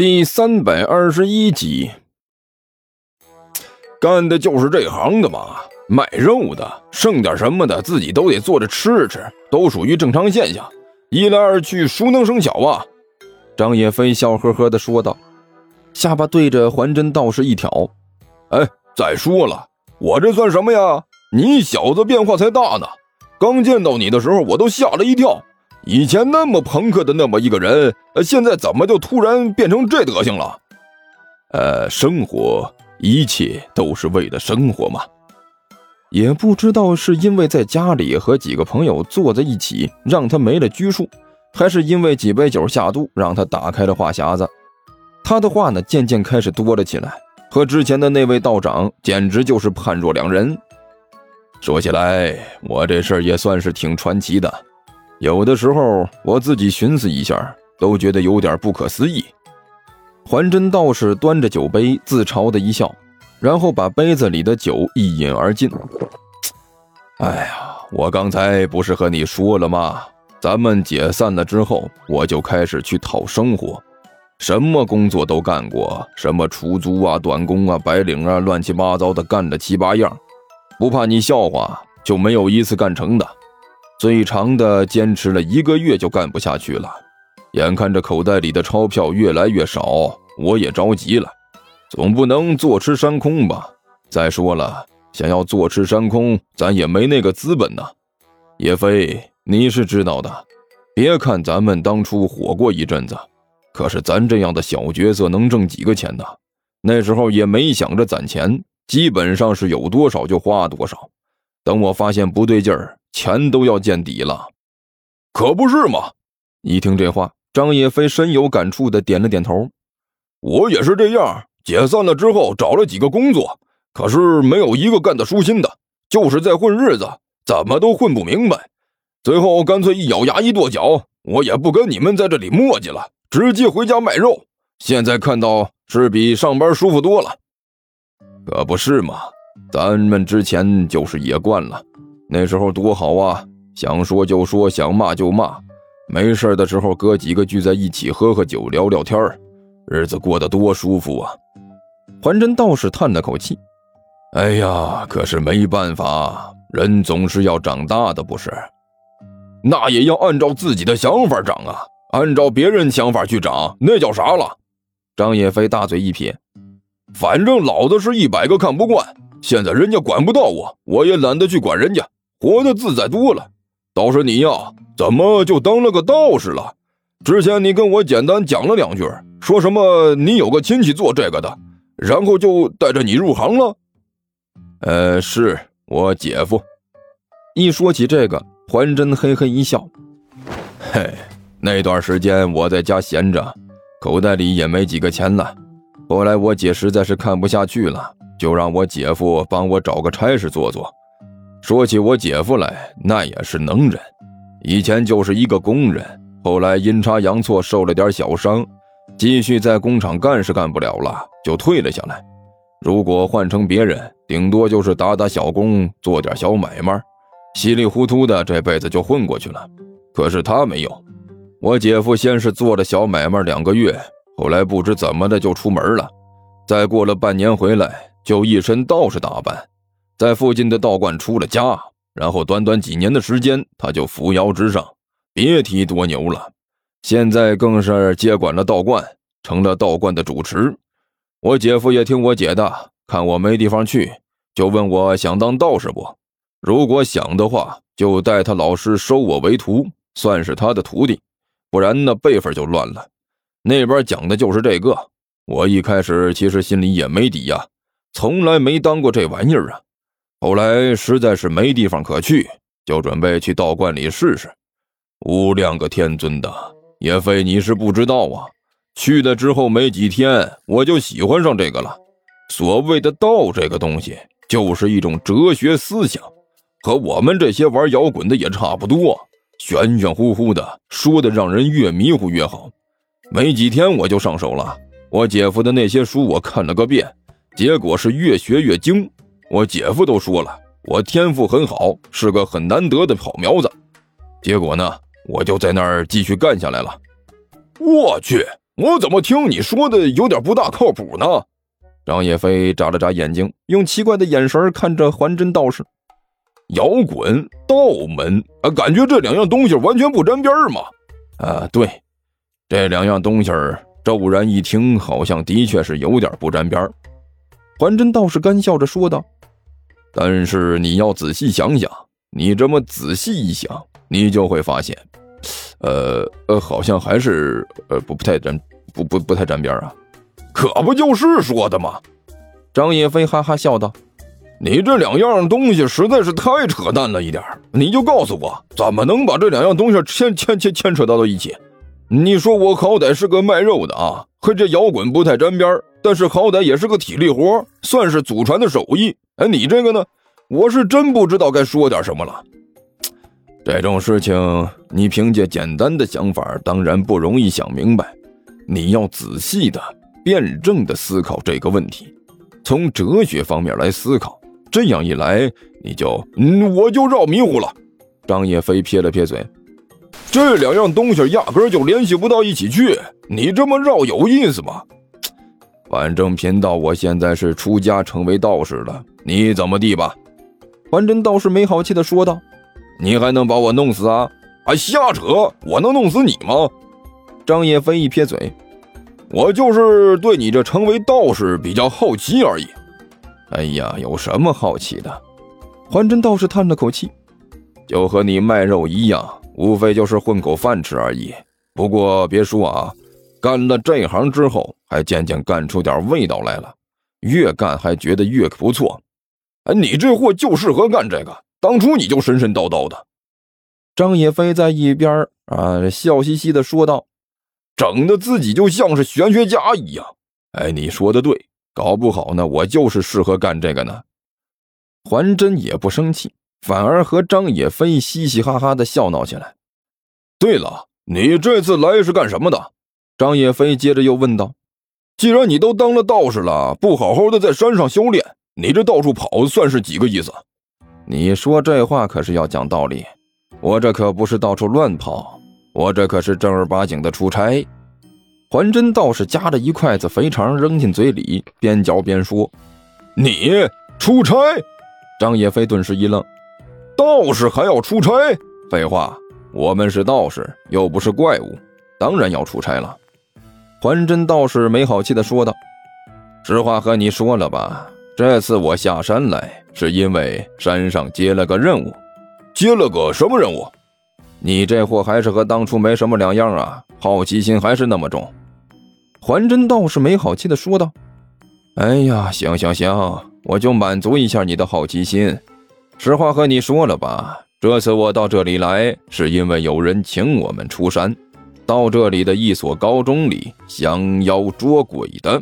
第三百二十一集，干的就是这行的嘛，卖肉的，剩点什么的自己都得做着吃吃，都属于正常现象。一来二去，熟能生巧啊。张野飞笑呵呵的说道，下巴对着环真道士一挑：“哎，再说了，我这算什么呀？你小子变化才大呢！刚见到你的时候，我都吓了一跳。”以前那么朋克的那么一个人，现在怎么就突然变成这德行了？呃，生活，一切都是为了生活嘛。也不知道是因为在家里和几个朋友坐在一起，让他没了拘束，还是因为几杯酒下肚，让他打开了话匣子。他的话呢，渐渐开始多了起来，和之前的那位道长简直就是判若两人。说起来，我这事儿也算是挺传奇的。有的时候我自己寻思一下，都觉得有点不可思议。还真道士端着酒杯，自嘲的一笑，然后把杯子里的酒一饮而尽。哎呀，我刚才不是和你说了吗？咱们解散了之后，我就开始去讨生活，什么工作都干过，什么出租啊、短工啊、白领啊，乱七八糟的干了七八样，不怕你笑话，就没有一次干成的。最长的坚持了一个月就干不下去了，眼看着口袋里的钞票越来越少，我也着急了，总不能坐吃山空吧？再说了，想要坐吃山空，咱也没那个资本呢。叶飞，你是知道的，别看咱们当初火过一阵子，可是咱这样的小角色能挣几个钱呢？那时候也没想着攒钱，基本上是有多少就花多少。等我发现不对劲儿。钱都要见底了，可不是嘛！一听这话，张野飞深有感触的点了点头。我也是这样，解散了之后找了几个工作，可是没有一个干得舒心的，就是在混日子，怎么都混不明白。最后干脆一咬牙一跺脚，我也不跟你们在这里磨叽了，直接回家卖肉。现在看到是比上班舒服多了，可不是嘛？咱们之前就是野惯了。那时候多好啊！想说就说，想骂就骂，没事的时候哥几个聚在一起喝喝酒、聊聊天日子过得多舒服啊！还真道士叹了口气：“哎呀，可是没办法，人总是要长大的，不是？那也要按照自己的想法长啊！按照别人想法去长，那叫啥了？”张野飞大嘴一撇：“反正老子是一百个看不惯，现在人家管不到我，我也懒得去管人家。”活得自在多了，倒是你呀，怎么就当了个道士了？之前你跟我简单讲了两句，说什么你有个亲戚做这个的，然后就带着你入行了。呃，是我姐夫。一说起这个，还真嘿嘿一笑。嘿，那段时间我在家闲着，口袋里也没几个钱了。后来我姐实在是看不下去了，就让我姐夫帮我找个差事做做。说起我姐夫来，那也是能人。以前就是一个工人，后来阴差阳错受了点小伤，继续在工厂干是干不了了，就退了下来。如果换成别人，顶多就是打打小工，做点小买卖，稀里糊涂的这辈子就混过去了。可是他没有，我姐夫先是做了小买卖两个月，后来不知怎么的就出门了，再过了半年回来，就一身道士打扮。在附近的道观出了家，然后短短几年的时间，他就扶摇直上，别提多牛了。现在更是接管了道观，成了道观的主持。我姐夫也听我姐的，看我没地方去，就问我想当道士不？如果想的话，就带他老师收我为徒，算是他的徒弟。不然那辈分就乱了。那边讲的就是这个。我一开始其实心里也没底呀，从来没当过这玩意儿啊。后来实在是没地方可去，就准备去道观里试试。无量个天尊的，也非你是不知道啊！去了之后没几天，我就喜欢上这个了。所谓的道这个东西，就是一种哲学思想，和我们这些玩摇滚的也差不多，玄玄乎乎的，说的让人越迷糊越好。没几天我就上手了，我姐夫的那些书我看了个遍，结果是越学越精。我姐夫都说了，我天赋很好，是个很难得的好苗子。结果呢，我就在那儿继续干下来了。我去，我怎么听你说的有点不大靠谱呢？张叶飞眨了眨眼睛，用奇怪的眼神看着还真道士。摇滚、道门啊，感觉这两样东西完全不沾边嘛。啊，对，这两样东西骤然一听，好像的确是有点不沾边还真倒是干笑着说道：“但是你要仔细想想，你这么仔细一想，你就会发现，呃呃，好像还是呃不不太沾不不不太沾边啊。可不就是说的吗？”张叶飞哈哈笑道。你这两样东西实在是太扯淡了一点你就告诉我，怎么能把这两样东西牵牵牵牵扯到到一起？你说我好歹是个卖肉的啊，和这摇滚不太沾边但是好歹也是个体力活，算是祖传的手艺。哎，你这个呢，我是真不知道该说点什么了。这种事情，你凭借简单的想法，当然不容易想明白。你要仔细的、辩证的思考这个问题，从哲学方面来思考。这样一来，你就嗯，我就绕迷糊了。张叶飞撇了撇嘴，这两样东西压根就联系不到一起去。你这么绕有意思吗？反正贫道我现在是出家成为道士了，你怎么地吧？还真道士没好气的说道：“你还能把我弄死啊？还瞎扯！我能弄死你吗？”张叶飞一撇嘴：“我就是对你这成为道士比较好奇而已。”哎呀，有什么好奇的？还真道士叹了口气，就和你卖肉一样，无非就是混口饭吃而已。不过别说啊，干了这行之后，还渐渐干出点味道来了，越干还觉得越不错。哎，你这货就适合干这个，当初你就神神叨叨的。张野飞在一边啊，笑嘻嘻的说道：“整的自己就像是玄学家一样。”哎，你说的对。搞不好呢，我就是适合干这个呢。还真也不生气，反而和张野飞嘻嘻哈哈的笑闹起来。对了，你这次来是干什么的？张野飞接着又问道：“既然你都当了道士了，不好好的在山上修炼，你这到处跑算是几个意思？”你说这话可是要讲道理，我这可不是到处乱跑，我这可是正儿八经的出差。还真道士夹着一筷子肥肠扔进嘴里，边嚼边说：“你出差？”张叶飞顿时一愣：“道士还要出差？废话，我们是道士，又不是怪物，当然要出差了。”还真道士没好气地说道：“实话和你说了吧，这次我下山来是因为山上接了个任务，接了个什么任务？你这货还是和当初没什么两样啊，好奇心还是那么重。”还真道士没好气的说道：“哎呀，行行行，我就满足一下你的好奇心。实话和你说了吧，这次我到这里来，是因为有人请我们出山，到这里的一所高中里降妖捉鬼的。”